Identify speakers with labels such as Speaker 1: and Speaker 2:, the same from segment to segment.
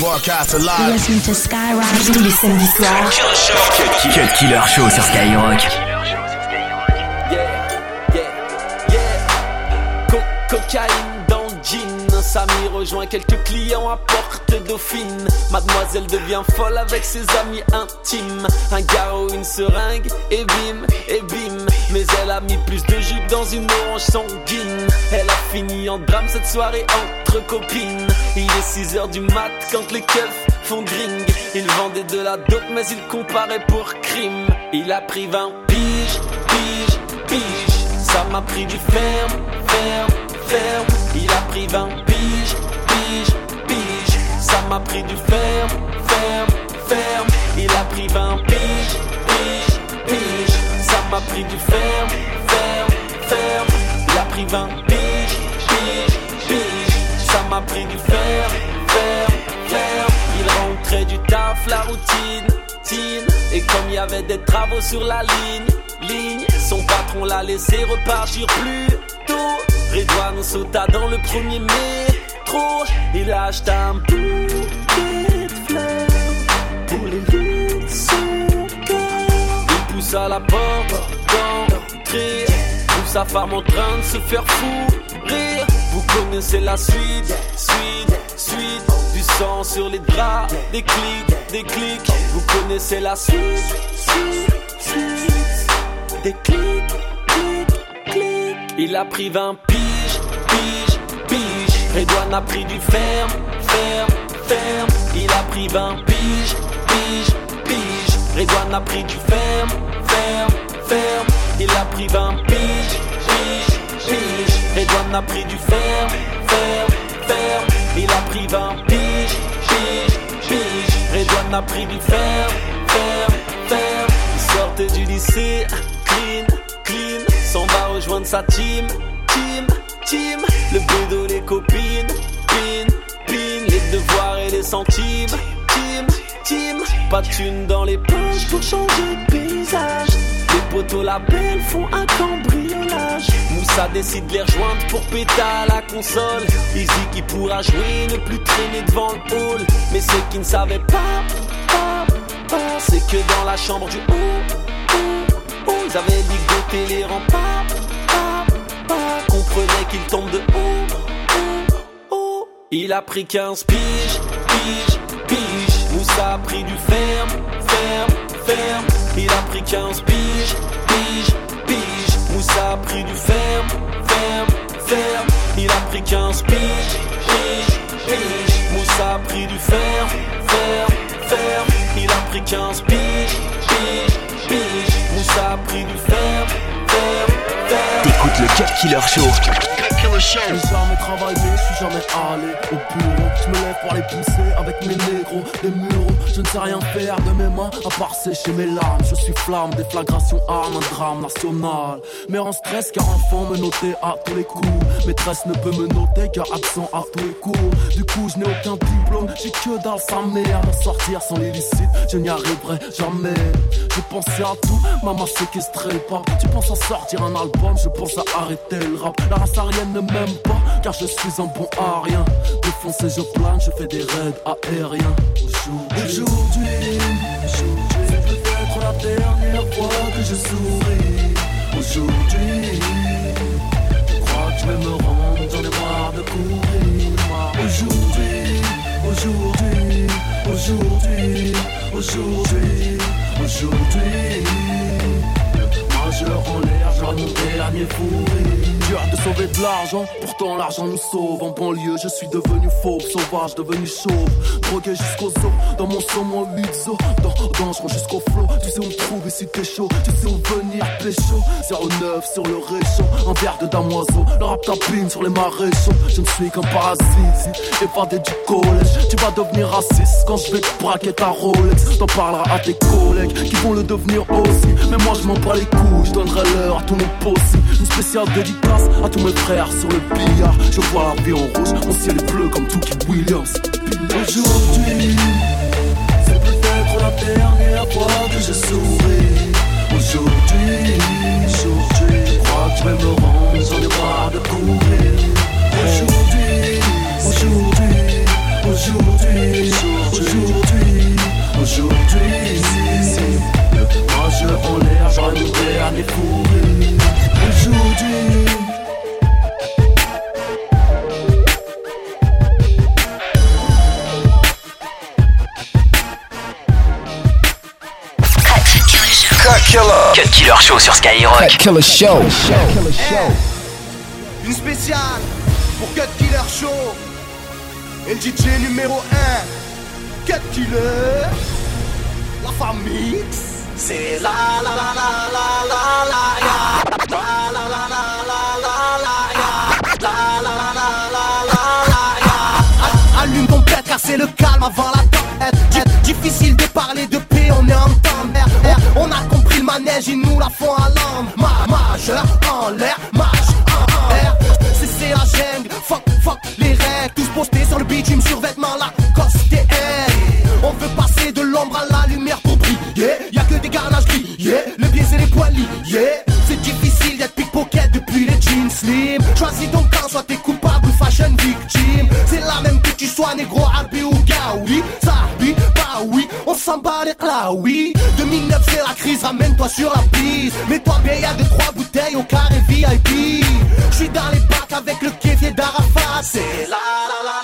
Speaker 1: Broadcast alive. Listen to Skyrock tous les samedis soirs.
Speaker 2: Cut Killer Show sur Skyrock.
Speaker 3: Yeah, yeah, yeah. Co cocaïne dans le jean. Samy rejoint quelques clients à porte dauphine. Mademoiselle devient folle avec ses amis intimes. Un garrot, une seringue, et bim, et bim. Mais elle a mis plus de jus dans une orange sanguine. Elle a fini en drame cette soirée entre copines. Il est 6 heures du mat quand les keufs font gring. Il vendait de la dope, mais il comparait pour crime. Il a pris 20 piges, piges, piges. Ça m'a pris du ferme, ferme, ferme. Il a pris 20 piges, piges, piges. Ça m'a pris du ferme, ferme, ferme. Il a pris 20 piges, piges, piges. Ça m'a pris du ferme, ferme, ferme. Il a pris 20 piges, piges. Ça m'a pris du ferme, ferme, ferme. Il rentrait du taf, la routine, tine. Et comme il y avait des travaux sur la ligne, ligne, son patron l'a laissé repartir plus tôt. Redouane sauta dans le premier métro. Il a acheté un bouquet de fleurs pour les lieux de. Il poussa la porte d'entrée. Trouve sa femme en train de se faire fou rire. Vous connaissez la suite, suite, suite. Du sang sur les draps, des clics, des clics. Vous connaissez la suite, suite, suite. Des clics, clics, clics. Il a pris 20 piges, piges, piges. Redouane a pris du ferme, ferme, ferme. Il a pris 20 piges, piges, piges. Redouane a pris du ferme, ferme, ferme. Il a pris 20 piges, piges, piges. Redouane a pris du ferme, ferme, ferme. Il a pris 20 piges, piges, piges. Redouane a pris du ferme, ferme, ferme. Il sortait du lycée, clean, clean. S'en va rejoindre sa team, team, team. Le bédo, les copines, pin, pin. Les devoirs et les centimes, team, team. Pas de thunes dans les poches pour changer de paysage. Poteaux la belle font un cambriolage. Moussa décide de les rejoindre pour péter à la console. Dit qu'il pourra jouer, ne plus traîner devant le hall. Mais ce qu'il ne savait pas, pas, pas, c'est que dans la chambre du haut, haut, haut, ils avaient ligoté les remparts. Pas, pas, comprenait qu'il tombe de haut. Il a pris 15 piges, piges, piges. Moussa a pris du ferme, ferme, ferme. Il a pris 15 piges, piges, piges. Moussa a pris du ferme, ferme, ferme. Il a pris 15 piges, piges, piges. Moussa a pris du ferme, ferme, ferme. Il a pris 15 piges, piges, piges. Moussa a pris du ferme, ferme, ferme.
Speaker 2: T'écoutes le Cut Killer Show.
Speaker 4: J'ai jamais travaillé, je suis jamais allé au bureau. Je me lève pour les pousser avec mes négros, des mureaux. Je ne sais rien faire de mes mains à part sécher mes larmes. Je suis flamme, déflagration, arme, un drame national. Mais en stress car enfant me notait à tous les coups. Maîtresse ne peut me noter car absent à tous les coups. Du coup, je n'ai aucun diplôme, j'ai que dalle sa mère. M'en sortir sans l'illicite, je n'y arriverai jamais. Je pensais à tout, maman séquestré pas. Tu penses à sortir un album, je pense à arrêter le rap. La race ne m'aime pas, car je suis un bon à rien. Défoncé, je plane, je fais des raids aériens. Aujourd'hui, aujourd'hui, c'est peut-être la dernière fois que je souris. Aujourd'hui, je crois que je vais me rendre, j'en ai marre de courir. Aujourd'hui, aujourd'hui, aujourd'hui, aujourd'hui, aujourd'hui. Majeur en l'air, dernier fourré. Dur de sauver de l'argent, l'argent nous sauve. En banlieue, je suis devenu fauve, sauvage, devenu chauve. Drogué jusqu'aux os, dans mon saumon 8 os. Dans, dangereux jusqu'au flot, tu sais où me trouver si t'es chaud. Tu sais où venir pécho. 09 sur le réchaud, un verre de damoiseau. Le rap tapine sur les maréchaux. Je ne suis qu'un parasite, évadé du collège. Tu vas devenir raciste quand je vais te braquer ta Rolex. T'en parleras à tes collègues qui vont le devenir aussi. Mais moi je m'en bats les couilles, je donnerai l'heure à tous nos possibles. Une spéciale dédicace à tous mes frères sur le Je vois vie en rouge, mon ciel bleu comme Tookie Williams. Aujourd'hui, c'est peut-être la dernière fois que je souris. Aujourd'hui, aujourd'hui, je crois que je vais me rendre, j'en ai marre de courir. Aujourd'hui, aujourd'hui, aujourd'hui, Moi je en l'air, j'en à les fourrer Aujourd'hui
Speaker 2: Cut Killer Show sur Skyrock.
Speaker 5: Cut Killer Show.
Speaker 6: Une spéciale pour Cut Killer Show. Et le DJ numéro 1, Cut Killer. La famille. C'est la la la la la la la ya. La la la la la la la ya. La la la la la la la ya. Allume ton père car c'est le calme avant la tempête. Difficile de parler de paix, on est en temps de On a compris le manège, ils nous la font à l'âme. Ma majeur en l'air, marche en l'air. C'est la jungle, fuck, fuck les règles. Tous postés sur le bitume, sur vêtements la coste On veut passer de l'ombre à la lumière pour briller. Y'a que des garnages yeah. le biais et les poilis, yeah. C'est difficile d'être pickpocket depuis les jeans slim. Choisis ton camp, soit t'es coupable ou fashion victime. C'est la même que tu sois négro, arbi ou gaoui. S'en bat les oui. 2009 c'est la crise, ramène-toi sur la piste. Mets-toi bien, y'a deux trois bouteilles au carré VIP. J'suis dans les bacs avec le kéfier d'Arafat. C'est la la la la la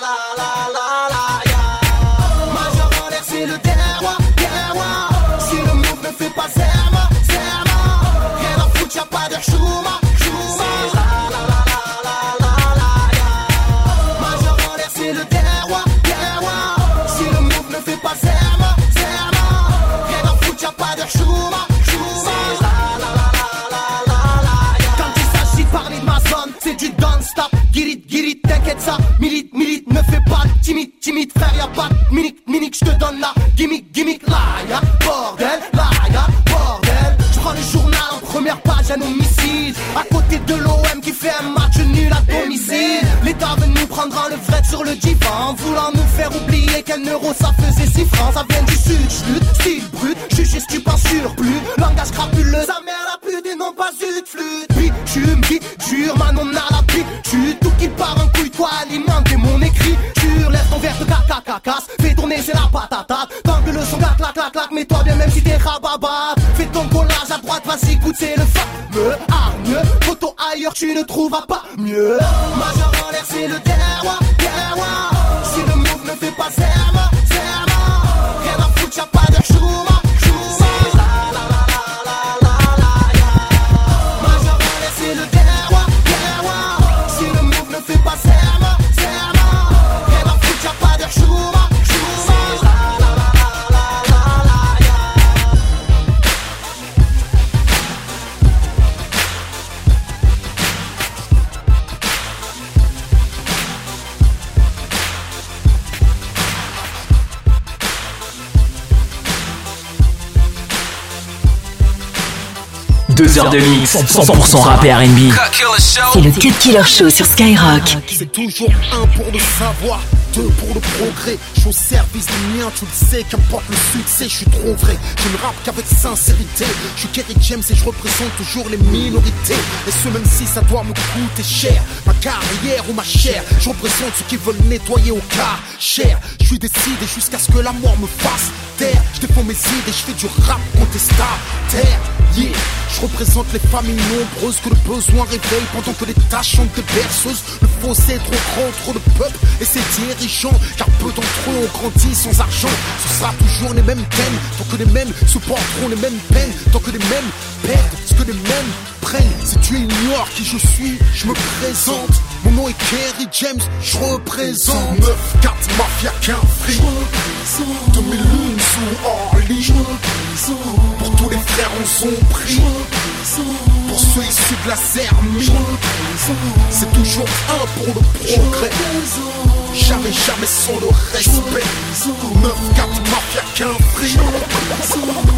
Speaker 6: ça faisait 6 francs. Ça vient du sud, j'lutte, style brut, jugé stupide surplus. Langage crapuleux, sa mère la pute et non pas une flûte. Puis tu me dis, jure, on a la pique, tu tout qui part en couille, toi alimenter mon écriture. Laisse ton verre de caca cacasse, fais tourner c'est la patate. Tant que le son clac clac clac clac, mets-toi bien même si t'es rababat. Fais ton collage à droite, vas-y, goûte, c'est le fameux hargneux. Photo ailleurs, tu ne trouveras pas mieux. Major en l'air, c'est le terroir.
Speaker 2: Deux heures de mix, 100% rap et R&B.
Speaker 1: C'est le Cut Killer Show sur Skyrock.
Speaker 6: C'est toujours un pour le savoir, deux pour le progrès. Suis au service du mien, tu le sais, qu'importe le succès, je suis trop vrai. Je ne rappe qu'avec sincérité. Je suis Kerry James et je représente toujours les minorités. Et ce même si ça doit me coûter cher, ma carrière ou ma chair. Je représente ceux qui veulent nettoyer au cas cher. Je suis décidé jusqu'à ce que la mort me fasse taire. Je défends mes idées, je fais du rap contestataire. Yeah. Je représente les familles nombreuses que le besoin réveille pendant que les tâches sont des berceuses. Le fossé est trop grand, trop de peuple et ses dirigeants. Car peu d'entre eux ont grandi sans argent. Ce sera toujours les mêmes thèmes, tant que les mêmes supporteront les mêmes peines, tant que les mêmes perdent ce que les mêmes prennent. Si tu ignores qui je suis, je me présente. Mon nom est Kerry James, je représente 9, 4, mafia qu'un free 2000 lunes sous Orly Pour tous les frères en son prix Pour ceux issus de la Zermie C'est toujours un pour le progrès. Jamais, jamais sans le respect. 9, 4, mafia qu'un free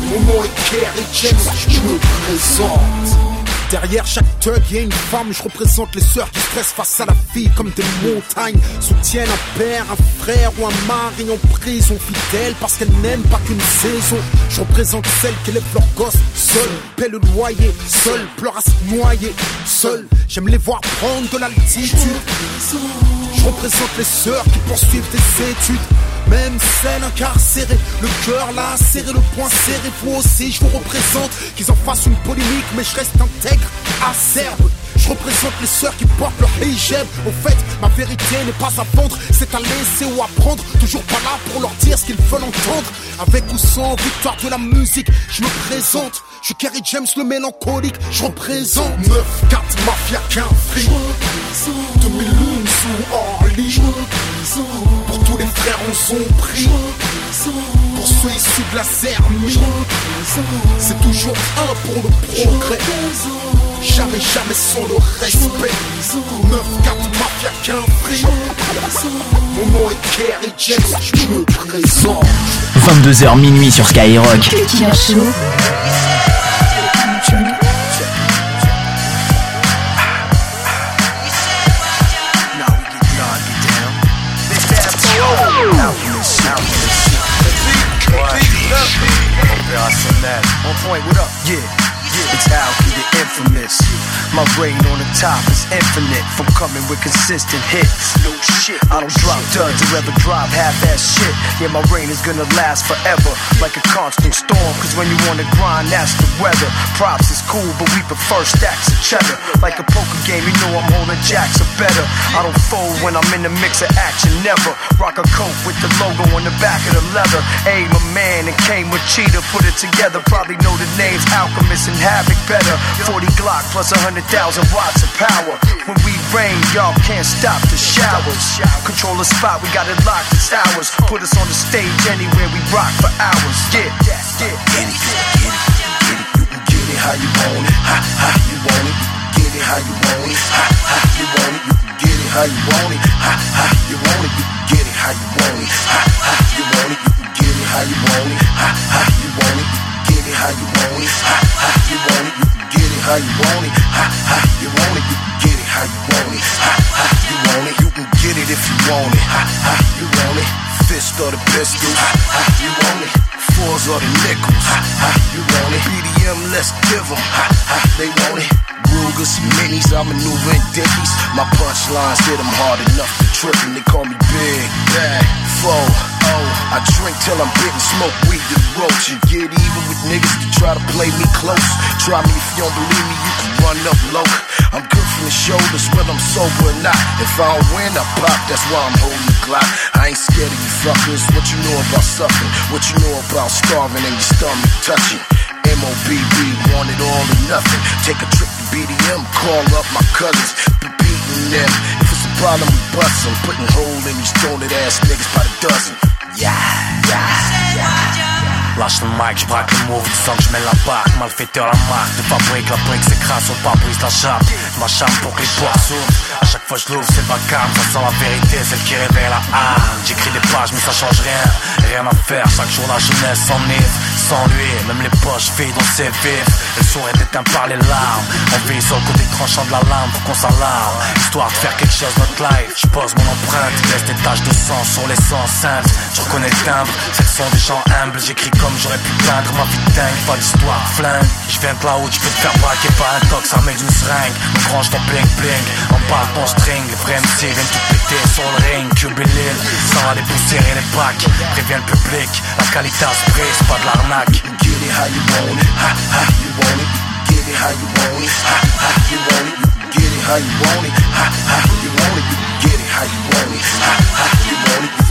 Speaker 6: Mon nom est Kerry James, je me présente Derrière chaque thug, y a une femme. Je représente les sœurs qui stressent face à la vie comme des montagnes. Soutiennent un père, un frère ou un mari en prison fidèle parce qu'elles n'aiment pas qu'une saison. Je représente celles qui lèvent leurs gosses seules, paient le loyer, seules, pleurent à se noyer, seules. J'aime les voir prendre de l'altitude. Je représente les sœurs qui poursuivent des études
Speaker 7: Même scène incarcérée, le cœur là serré, le point serré. Vous aussi, je vous représente. Qu'ils en fassent une polémique, mais je reste intègre, acerbe. Je représente les sœurs qui portent leur hijab. Au fait, ma vérité n'est pas à vendre. C'est à laisser ou à prendre. Toujours pas là pour leur dire ce qu'ils veulent entendre. Avec ou sans victoire de la musique Je me présente. Je suis Kerry James le mélancolique. Je représente. 9, 4, mafia, qu'un fric. 2000 lunes sous Orly Pour tous les frères on son prix Pour ceux issus de la Zermie C'est toujours un pour le progrès. Jamais, jamais sans le respect. 9, 4, mafia, qu'un fric Mon nom est Kerry James, je me présente.
Speaker 8: 22h minuit sur Skyrock.
Speaker 5: On point, what up? Yeah. It's Alki, the infamous. My reign on the top is infinite from coming with consistent hits. No shit. I don't drop duds or ever drop half-ass shit. Yeah, my reign is gonna last forever, like a constant storm. Cause when you wanna grind, that's the weather. Props is cool, but we prefer stacks of cheddar. Like a poker game, you know I'm holding jacks are better. I don't fold when I'm in the mix of action, never. Rock a coat with the logo on the back of the leather. Aim a man and came with cheetah, put it together. Probably know the names Alchemist and Havoc better. 40 Glock plus 100,000 watts of power. When we rain, y'all can't stop the showers. Control the spot, we got it locked, it's ours. Put us on the stage anywhere we rock for hours. Get it, get it. You can get it how you want it, ha ha. You want it, get it how you want it, ha ha. You want it, you can get it how you want it, ha ha. You want it, you can get it how you want it, ha ha. You want it, you can get it how you want it, ha ha. You want it, get it how you want it, ha ha. You want it, you can get it how you want it, ha ha. You want it, you can get it how you want it, ha ha. You want it, you can get it if you want it, ha ha. You want it, fist or the pistol, ha ha. You want it, fours or the nickels, ha ha. You want it, BDM, let's give 'em, ha ha. They want it. Rugers, minis, I'm maneuvering dickies. My punchlines hit 'em hard enough to trip 'em. They call me Big Bad Foe. Oh, I drink till I'm getting smoke weed and roach and get even with niggas to try to play me close. Try me if you don't believe me, you can run up low. I'm good from the shoulders, whether I'm sober or not. If I don't win, I pop. That's why I'm holding the Glock. I ain't scared of you fuckers. What you know about suffering? What you know about starving and your stomach touching? MOBB, want it all or nothing. Take a trip to BDM, call up my cousins, be beating them. If it's a problem, we bust 'em. Putting hole in these stoner ass niggas by the dozen. Yeah.
Speaker 9: Lâche le mic, je braque le move, tu sens que je mets la barque Malfaiteur la marque, de fabrique, la brique s'écrase sur le pare-brise, la chape. Ma charme pour que les portes s'ouvrent. À chaque fois je l'ouvre, c'est le vacarme, ça sent la vérité, celle qui réveille la âme. J'écris des pages mais ça change rien, rien à faire Chaque jour la jeunesse s'enivre, sans lui Même les poches vides, on sait vivre Le sourire est éteint par les larmes. On vit sur le côté tranchant de la lame pour qu'on s'alarme. Histoire de faire quelque chose notre life. Je pose mon empreinte, laisse des taches de sang sur les sangs simples Je reconnais le timbre, c'est le son des gens humbles. J'écris comme j'aurais pu peindre ma vie dingue Pas d'histoire. Flingue Je viens de là-haut, je peux te faire braquer par un tox armé d'une seringue. On branche ton bling bling On parle ton string. Les vrais MC viennent tout péter sur le ring. Cuber l'île, sans aller pousser les bacs Préviens le public, la qualité à prix, c'est pas de l'arnaque.
Speaker 5: Get it how you want it, ha ha. You want it, get it how you want it, ha ha. You want it, get it how you want it, ha ha. You want it, get it how you want it, ha ha. You want it,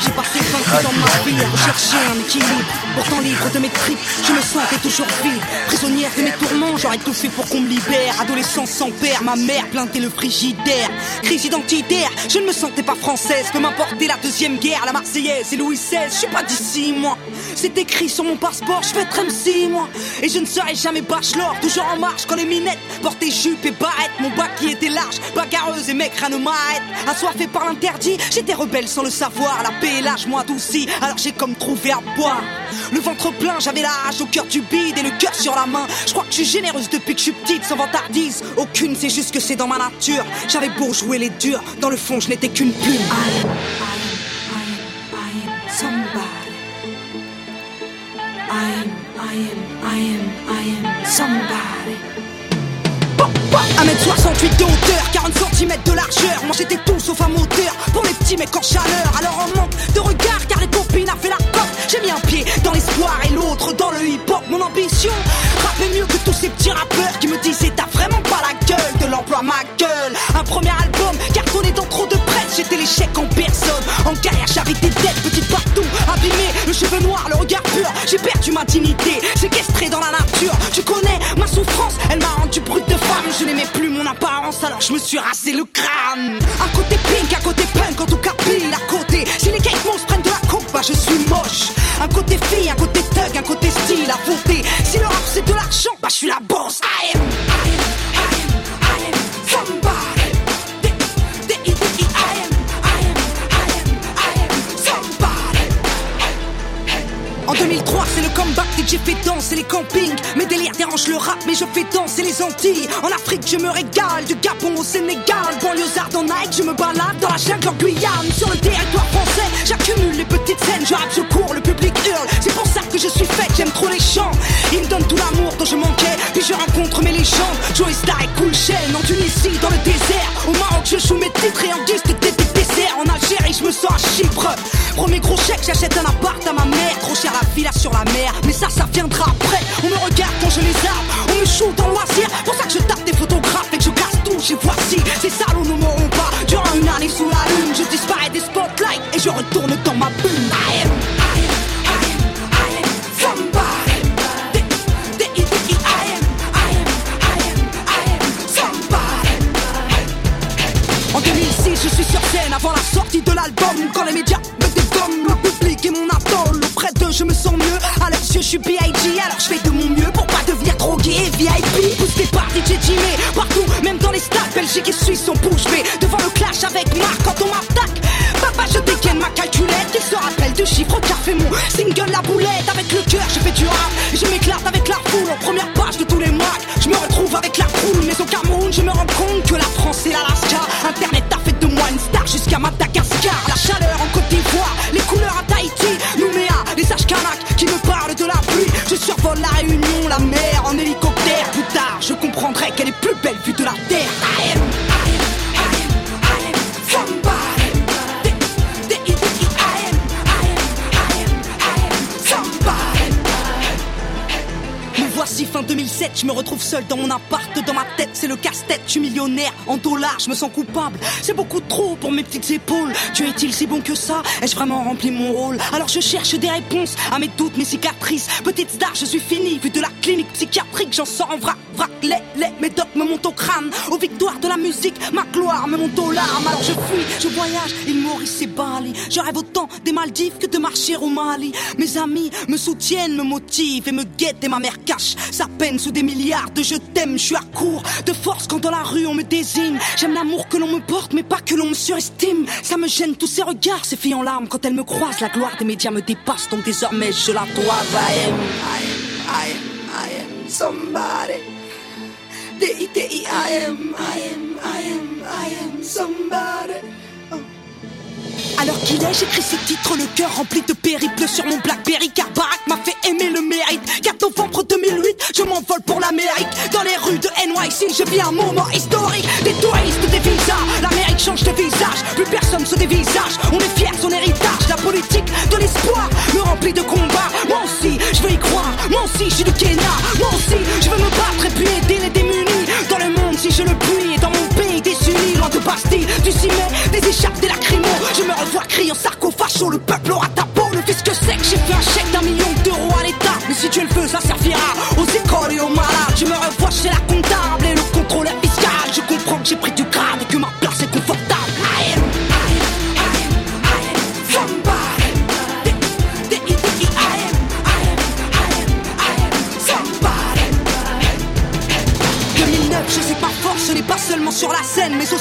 Speaker 10: J'ai passé 20 ans dans ma vie à rechercher un équilibre. Pourtant libre de mes tripes, je me sentais toujours vide. Prisonnière de mes tourments, j'aurais tout fait pour qu'on me libère. Adolescence sans père, ma mère plantait le frigidaire. Crise identitaire, je ne me sentais pas française. Peu m'importer la deuxième guerre, la Marseillaise et Louis XVI. Je suis pas d'ici, moi. C'est écrit sur mon passeport, je vais être MC, moi. Et je ne serai jamais bachelor, toujours en marche quand les minettes portaient jupe et barrette. Mon bac qui était large, bagarreuse et mec, rien ne m'arrête. Assoiffé par l'interdit, j'étais rebelle sans le savoir. La paix et l'âge m'ont adouci, alors j'ai comme trouvé à boire. Le ventre plein, j'avais la rage au cœur du bide et le cœur sur la main. Je crois que je suis généreuse depuis que je suis petite, sans vantardise. Aucune, c'est juste que c'est dans ma nature. J'avais beau jouer les durs, dans le fond, je n'étais qu'une plume. I am, I am somebody. I am, I am, I am, I am somebody. 1m68 de hauteur, 40 cm de largeur. Moi j'étais tout sauf un moteur pour les petits mecs en chaleur. Alors on manque de regard car les copines a fait la porte. J'ai mis un pied dans l'espoir et l'autre dans le hip-hop. Mon ambition, rapper mieux que tous ces petits rappeurs qui me disaient t'as vraiment pas la gueule de l'emploi ma gueule. Un premier album cartonné dans trop de presse. J'étais l'échec en personne. En carrière j'avais des dettes petites partout, abîmé, le cheveu noir, le regard pur. J'ai perdu ma dignité, séquestré dans la nature. Tu connais ma alors je me suis rasé le crâne. À côté pink, à côté punk, en tout cas pile à côté. Si les cake se prennent de la coupe, bah je suis moche. Un côté fille, un côté thug, un côté style à voter. 2003, c'est le comeback que j'ai fait danser les campings. Mes délires dérangent le rap, mais je fais danser les Antilles. En Afrique, je me régale, du Gabon au Sénégal. Banlieusard en Nike, je me balade dans la jungle en Guyane. Sur le territoire français, j'accumule les petites scènes. Je rappe, je cours, le public hurle. C'est pour ça que je suis faite, j'aime trop les chants. Ils me donnent tout l'amour dont je manquais. Puis je rencontre mes légendes. Joey Star et Cool Chain. En Tunisie, dans le désert. Au Maroc, je joue mes titres et en guise En Algérie, je me sens à Chypre. Premier gros chèque, j'achète un appart à ma mère. Trop cher la villa sur la mer. Mais ça, ça viendra après. On me regarde quand je les arme. On me shoot en loisir. Pour ça Me voici fin 2007, je me retrouve seul dans mon appart, dans ma tête c'est le casse-tête, je suis millionnaire, en dollars, je me sens coupable, c'est beaucoup trop pour mes petites épaules, Dieu est-il si bon que ça? Ai-je vraiment rempli mon rôle? Alors je cherche des réponses à mes doutes, mes cicatrices, petite star, je suis fini, vu de la clinique psychiatrique, j'en sors en vrac, vrac, les, les médocs me montent au crâne, aux victoires de la musique, ma gloire me monte aux larmes, alors je fuis, je voyage, il Maurice et Bali, je rêve autant des Maldives que de marcher au Mali, mes amis me soutiennent, me motivent et me guettent et ma mère cache sa peine sous des milliards de je t'aime, je suis à court de force quand dans la rue on me désigne. J'aime l'amour que l'on me porte, mais pas que l'on me surestime. Ça me gêne tous ces regards, ces filles en larmes quand elles me croisent. La gloire des médias me dépasse, donc désormais je la dois. I am, I am, I am, I am somebody. Somebody. Alors qu'il est, j'écris ce titre, le cœur rempli de périples sur mon Blackberry car Barack m'a fait aimer le mérite. Car novembre 2008, je m'envole pour l'Amérique. Dans les rues de NYC, je vis un moment historique. Des touristes, des visas, l'Amérique change de visage. Plus personne se dévisage, on est fiers de son héritage. La politique de l'espoir me remplit de combats. Moi aussi, je veux y croire. Moi aussi, je suis du Kenya. Moi aussi, je veux me battre et puis aider les démunis. Si je le puis, et dans mon pays désuni, loin de Bastille, du ciment, des écharpes, des lacrymos. Je me revois criant sarcophago, le peuple aura ta peau. Le fisc sec, j'ai fait un chèque d'un million d'euros à l'État. Mais si tu le veux, ça servira aux écoles et aux malades. Je me revois chez la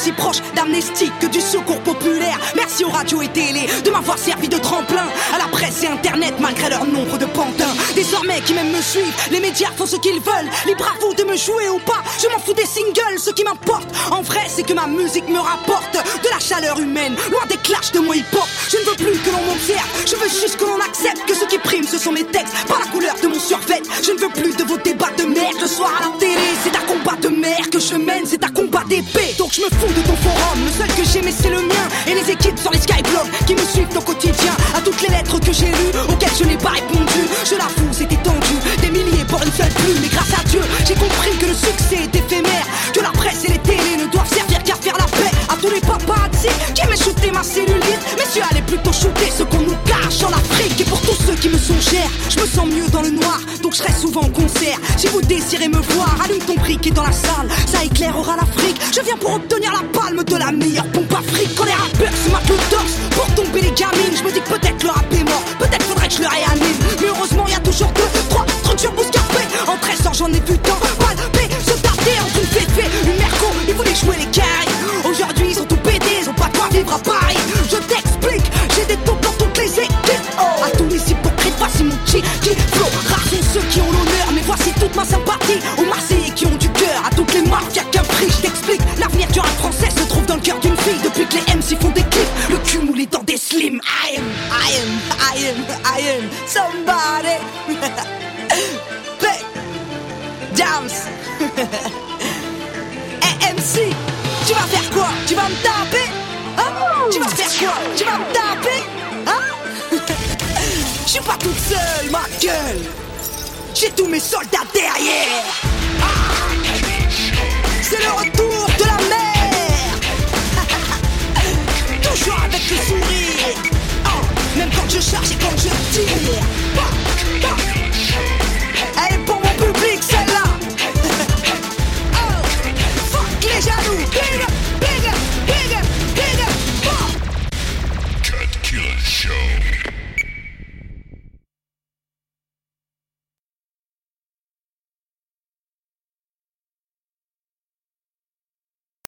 Speaker 10: aussi proche d'amnesty que du secours populaire. Merci aux radios et télé de m'avoir servi de tremplin à la presse et internet, malgré leur nombre de pantins. Désormais, qui même me suivent, les médias font ce qu'ils veulent. Libre à vous de me jouer ou pas, je m'en fous des singles. Ce qui m'importe, en vrai, c'est que ma musique me rapporte de la chaleur humaine, loin des clashs de mon hip-hop. Je ne veux plus que l'on m'observe, je veux juste que l'on accepte que ce qui prime, ce sont mes textes, pas la couleur de mon survêt. Je ne veux plus de vos débats de merde le soir à la télé. C'est un combat de mer que je mène, c'est un combat d'épée. Je me fous de ton forum, le seul que j'aimais c'est le mien. Et les équipes sur les Skyblogs qui me suivent au quotidien. À toutes les lettres que j'ai lues, auxquelles je n'ai pas répondu. Je la fous, c'était tendu, des milliers pour une seule plume. Mais grâce à Dieu, j'ai compris que le succès est éphémère. Que la presse et les télés ne doivent servir qu'à faire la paix. À tous les paparazzi qui aiment shooter ma cellulite. Messieurs, allez plutôt shooter ce qu'on nous cache en Afrique. Et pour tous ceux qui me sont chers, je me sens mieux dans le noir. Donc je serai souvent en concert. Si vous désirez me voir, allume ton briquet dans la salle. Ça éclairera l'Afrique. Je viens pour obtenir mes soldats derrière. Ah C'est le retour